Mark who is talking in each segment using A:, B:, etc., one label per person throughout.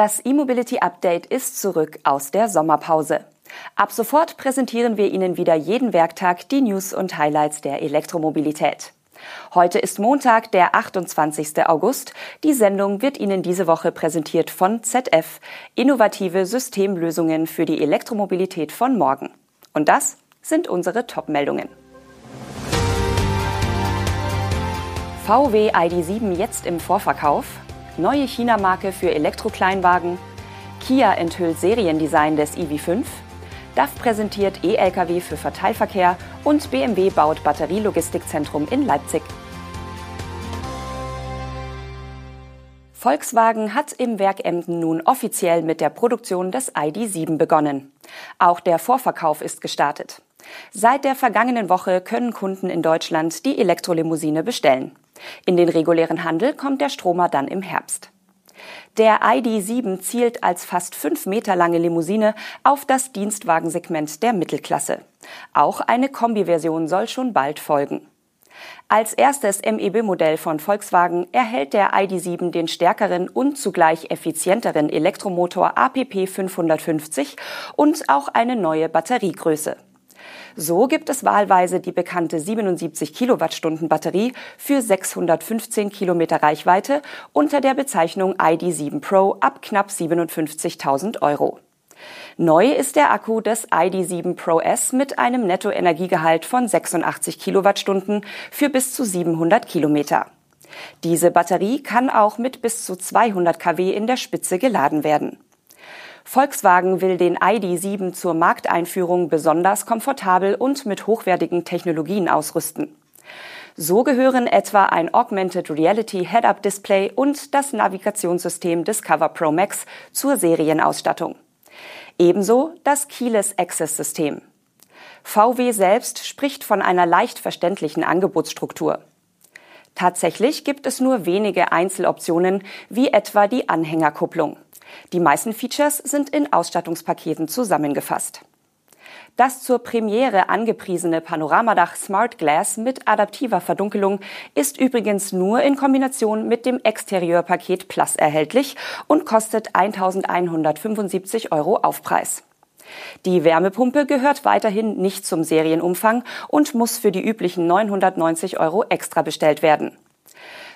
A: Das E-Mobility Update ist zurück aus der Sommerpause. Ab sofort präsentieren wir Ihnen wieder jeden Werktag die News und Highlights der Elektromobilität. Heute ist Montag, der 28. August. Die Sendung wird Ihnen diese Woche präsentiert von ZF, innovative Systemlösungen für die Elektromobilität von morgen. Und das sind unsere Top-Meldungen. VW ID7 jetzt im Vorverkauf neue China-Marke für Elektrokleinwagen, Kia enthüllt Seriendesign des EV5, DAF präsentiert E-Lkw für Verteilverkehr und BMW baut Batterielogistikzentrum in Leipzig. Volkswagen hat im Werk Emden nun offiziell mit der Produktion des ID7 begonnen. Auch der Vorverkauf ist gestartet. Seit der vergangenen Woche können Kunden in Deutschland die Elektrolimousine bestellen. In den regulären Handel kommt der Stromer dann im Herbst. Der ID7 zielt als fast fünf Meter lange Limousine auf das Dienstwagensegment der Mittelklasse. Auch eine Kombi-Version soll schon bald folgen. Als erstes MEB-Modell von Volkswagen erhält der ID7 den stärkeren und zugleich effizienteren Elektromotor APP 550 und auch eine neue Batteriegröße. So gibt es wahlweise die bekannte 77 Kilowattstunden Batterie für 615 Kilometer Reichweite unter der Bezeichnung ID7 Pro ab knapp 57.000 Euro. Neu ist der Akku des ID7 Pro S mit einem Nettoenergiegehalt von 86 Kilowattstunden für bis zu 700 Kilometer. Diese Batterie kann auch mit bis zu 200 kW in der Spitze geladen werden. Volkswagen will den ID7 zur Markteinführung besonders komfortabel und mit hochwertigen Technologien ausrüsten. So gehören etwa ein Augmented Reality Head-Up Display und das Navigationssystem Discover Pro Max zur Serienausstattung. Ebenso das Keyless Access System. VW selbst spricht von einer leicht verständlichen Angebotsstruktur. Tatsächlich gibt es nur wenige Einzeloptionen, wie etwa die Anhängerkupplung. Die meisten Features sind in Ausstattungspaketen zusammengefasst. Das zur Premiere angepriesene Panoramadach Smart Glass mit adaptiver Verdunkelung ist übrigens nur in Kombination mit dem Exterieurpaket Plus erhältlich und kostet 1175 Euro Aufpreis. Die Wärmepumpe gehört weiterhin nicht zum Serienumfang und muss für die üblichen 990 Euro extra bestellt werden.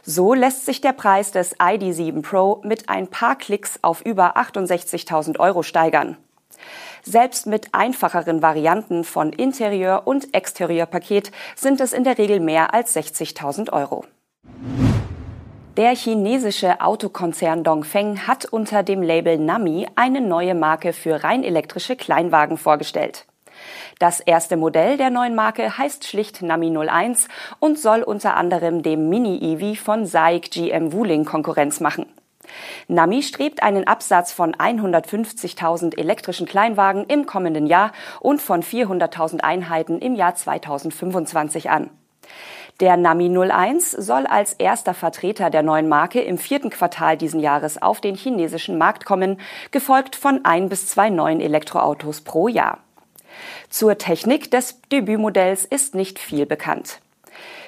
A: So lässt sich der Preis des ID7 Pro mit ein paar Klicks auf über 68.000 Euro steigern. Selbst mit einfacheren Varianten von Interieur- und Exterieurpaket sind es in der Regel mehr als 60.000 Euro. Der chinesische Autokonzern Dongfeng hat unter dem Label Nami eine neue Marke für rein elektrische Kleinwagen vorgestellt. Das erste Modell der neuen Marke heißt schlicht Nami 01 und soll unter anderem dem Mini-EV von SAIC GM Wuling Konkurrenz machen. Nami strebt einen Absatz von 150.000 elektrischen Kleinwagen im kommenden Jahr und von 400.000 Einheiten im Jahr 2025 an. Der Nami 01 soll als erster Vertreter der neuen Marke im vierten Quartal diesen Jahres auf den chinesischen Markt kommen, gefolgt von ein bis zwei neuen Elektroautos pro Jahr. Zur Technik des Debütmodells ist nicht viel bekannt.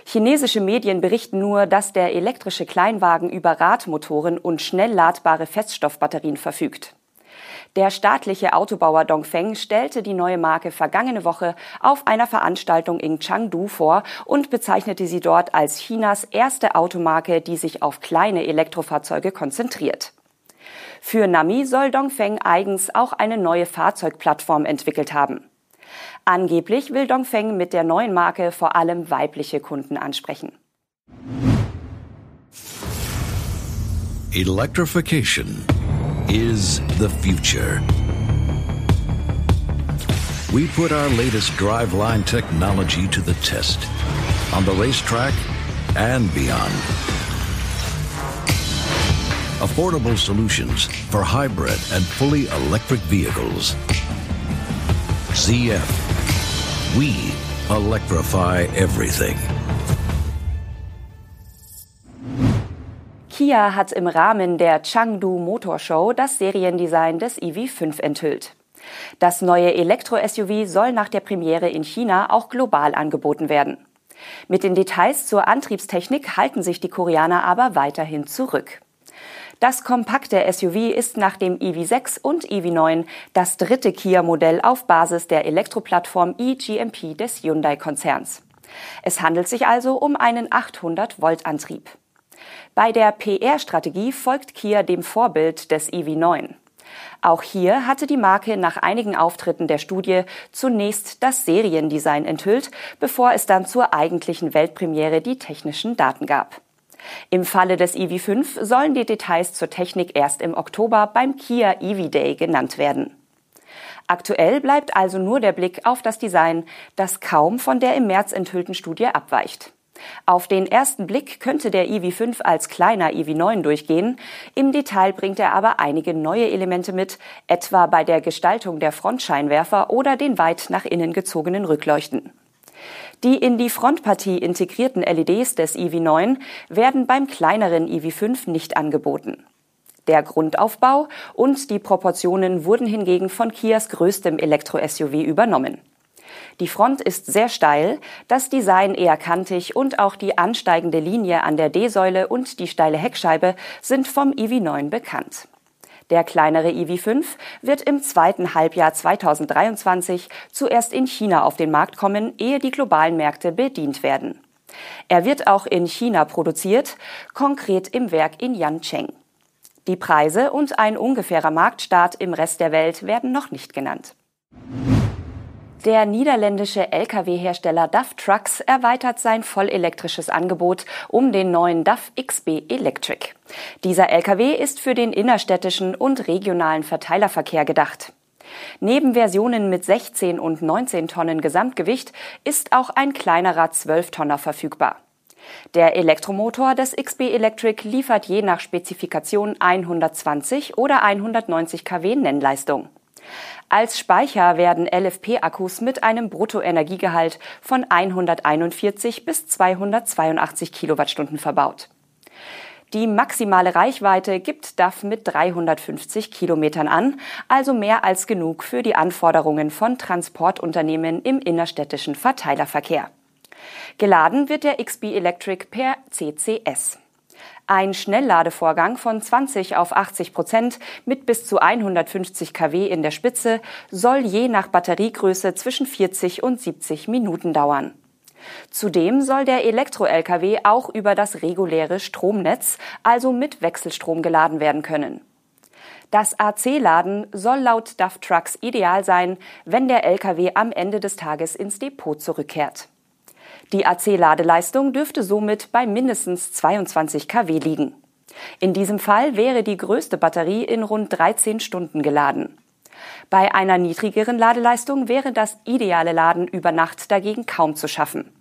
A: Chinesische Medien berichten nur, dass der elektrische Kleinwagen über Radmotoren und schnell ladbare Feststoffbatterien verfügt. Der staatliche Autobauer Dongfeng stellte die neue Marke vergangene Woche auf einer Veranstaltung in Chengdu vor und bezeichnete sie dort als Chinas erste Automarke, die sich auf kleine Elektrofahrzeuge konzentriert. Für Nami soll Dongfeng eigens auch eine neue Fahrzeugplattform entwickelt haben. Angeblich will Dongfeng mit der neuen Marke vor allem weibliche Kunden ansprechen.
B: Electrification is the future. We put our latest driveline technology to the test on the racetrack and beyond. Affordable solutions for hybrid and fully electric vehicles. ZF. We electrify everything.
A: Kia hat im Rahmen der Chengdu Motor Show das Seriendesign des EV5 enthüllt. Das neue Elektro-SUV soll nach der Premiere in China auch global angeboten werden. Mit den Details zur Antriebstechnik halten sich die Koreaner aber weiterhin zurück. Das kompakte SUV ist nach dem EV6 und EV9 das dritte Kia-Modell auf Basis der Elektroplattform eGMP des Hyundai-Konzerns. Es handelt sich also um einen 800-Volt-Antrieb. Bei der PR-Strategie folgt Kia dem Vorbild des EV9. Auch hier hatte die Marke nach einigen Auftritten der Studie zunächst das Seriendesign enthüllt, bevor es dann zur eigentlichen Weltpremiere die technischen Daten gab. Im Falle des EV5 sollen die Details zur Technik erst im Oktober beim Kia EV Day genannt werden. Aktuell bleibt also nur der Blick auf das Design, das kaum von der im März enthüllten Studie abweicht. Auf den ersten Blick könnte der EV5 als kleiner EV9 durchgehen. Im Detail bringt er aber einige neue Elemente mit, etwa bei der Gestaltung der Frontscheinwerfer oder den weit nach innen gezogenen Rückleuchten. Die in die Frontpartie integrierten LEDs des EV9 werden beim kleineren EV5 nicht angeboten. Der Grundaufbau und die Proportionen wurden hingegen von Kias größtem Elektro-SUV übernommen. Die Front ist sehr steil, das Design eher kantig und auch die ansteigende Linie an der D-Säule und die steile Heckscheibe sind vom EV9 bekannt. Der kleinere EV5 wird im zweiten Halbjahr 2023 zuerst in China auf den Markt kommen, ehe die globalen Märkte bedient werden. Er wird auch in China produziert, konkret im Werk in Yancheng. Die Preise und ein ungefährer Marktstart im Rest der Welt werden noch nicht genannt. Der niederländische Lkw-Hersteller DAF Trucks erweitert sein vollelektrisches Angebot um den neuen DAF XB Electric. Dieser Lkw ist für den innerstädtischen und regionalen Verteilerverkehr gedacht. Neben Versionen mit 16 und 19 Tonnen Gesamtgewicht ist auch ein kleinerer 12-Tonner verfügbar. Der Elektromotor des XB Electric liefert je nach Spezifikation 120 oder 190 kW Nennleistung. Als Speicher werden LFP-Akkus mit einem Bruttoenergiegehalt von 141 bis 282 Kilowattstunden verbaut. Die maximale Reichweite gibt DAF mit 350 Kilometern an, also mehr als genug für die Anforderungen von Transportunternehmen im innerstädtischen Verteilerverkehr. Geladen wird der XB Electric per CCS. Ein Schnellladevorgang von 20 auf 80 Prozent mit bis zu 150 kW in der Spitze soll je nach Batteriegröße zwischen 40 und 70 Minuten dauern. Zudem soll der Elektro-Lkw auch über das reguläre Stromnetz, also mit Wechselstrom geladen werden können. Das AC-Laden soll laut DAF Trucks ideal sein, wenn der Lkw am Ende des Tages ins Depot zurückkehrt. Die AC-Ladeleistung dürfte somit bei mindestens 22 kW liegen. In diesem Fall wäre die größte Batterie in rund 13 Stunden geladen. Bei einer niedrigeren Ladeleistung wäre das ideale Laden über Nacht dagegen kaum zu schaffen.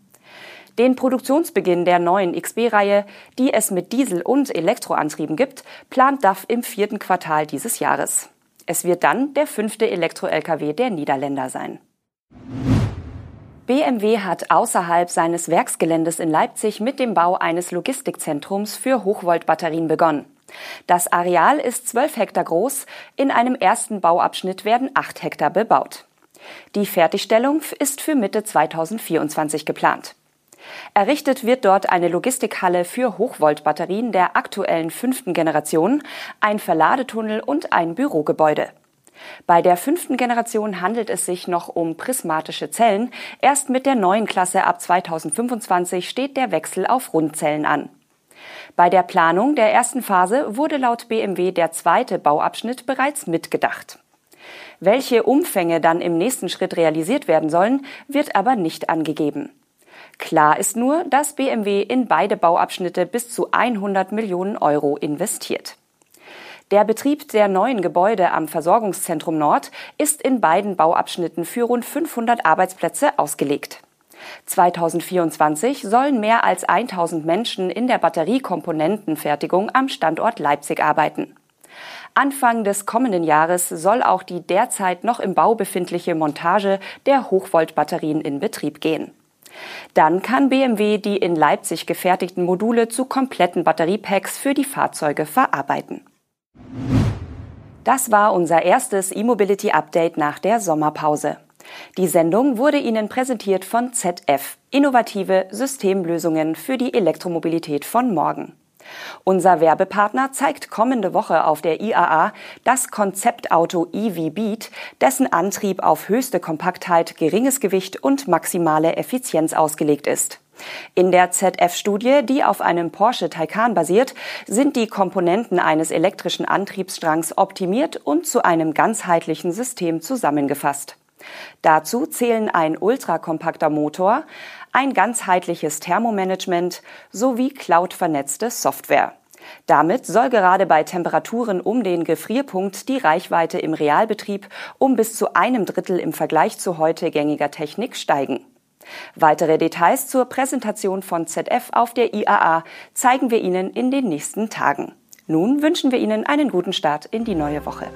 A: Den Produktionsbeginn der neuen XB-Reihe, die es mit Diesel- und Elektroantrieben gibt, plant DAF im vierten Quartal dieses Jahres. Es wird dann der fünfte Elektro-Lkw der Niederländer sein. BMW hat außerhalb seines Werksgeländes in Leipzig mit dem Bau eines Logistikzentrums für Hochvoltbatterien begonnen. Das Areal ist 12 Hektar groß. In einem ersten Bauabschnitt werden 8 Hektar bebaut. Die Fertigstellung ist für Mitte 2024 geplant. Errichtet wird dort eine Logistikhalle für Hochvoltbatterien der aktuellen fünften Generation, ein Verladetunnel und ein Bürogebäude. Bei der fünften Generation handelt es sich noch um prismatische Zellen. Erst mit der neuen Klasse ab 2025 steht der Wechsel auf Rundzellen an. Bei der Planung der ersten Phase wurde laut BMW der zweite Bauabschnitt bereits mitgedacht. Welche Umfänge dann im nächsten Schritt realisiert werden sollen, wird aber nicht angegeben. Klar ist nur, dass BMW in beide Bauabschnitte bis zu 100 Millionen Euro investiert. Der Betrieb der neuen Gebäude am Versorgungszentrum Nord ist in beiden Bauabschnitten für rund 500 Arbeitsplätze ausgelegt. 2024 sollen mehr als 1000 Menschen in der Batteriekomponentenfertigung am Standort Leipzig arbeiten. Anfang des kommenden Jahres soll auch die derzeit noch im Bau befindliche Montage der Hochvoltbatterien in Betrieb gehen. Dann kann BMW die in Leipzig gefertigten Module zu kompletten Batteriepacks für die Fahrzeuge verarbeiten. Das war unser erstes E-Mobility Update nach der Sommerpause. Die Sendung wurde Ihnen präsentiert von ZF, innovative Systemlösungen für die Elektromobilität von morgen. Unser Werbepartner zeigt kommende Woche auf der IAA das Konzeptauto EV Beat, dessen Antrieb auf höchste Kompaktheit, geringes Gewicht und maximale Effizienz ausgelegt ist. In der ZF-Studie, die auf einem Porsche Taycan basiert, sind die Komponenten eines elektrischen Antriebsstrangs optimiert und zu einem ganzheitlichen System zusammengefasst. Dazu zählen ein ultrakompakter Motor, ein ganzheitliches Thermomanagement sowie cloud-vernetzte Software. Damit soll gerade bei Temperaturen um den Gefrierpunkt die Reichweite im Realbetrieb um bis zu einem Drittel im Vergleich zu heute gängiger Technik steigen. Weitere Details zur Präsentation von ZF auf der IAA zeigen wir Ihnen in den nächsten Tagen. Nun wünschen wir Ihnen einen guten Start in die neue Woche.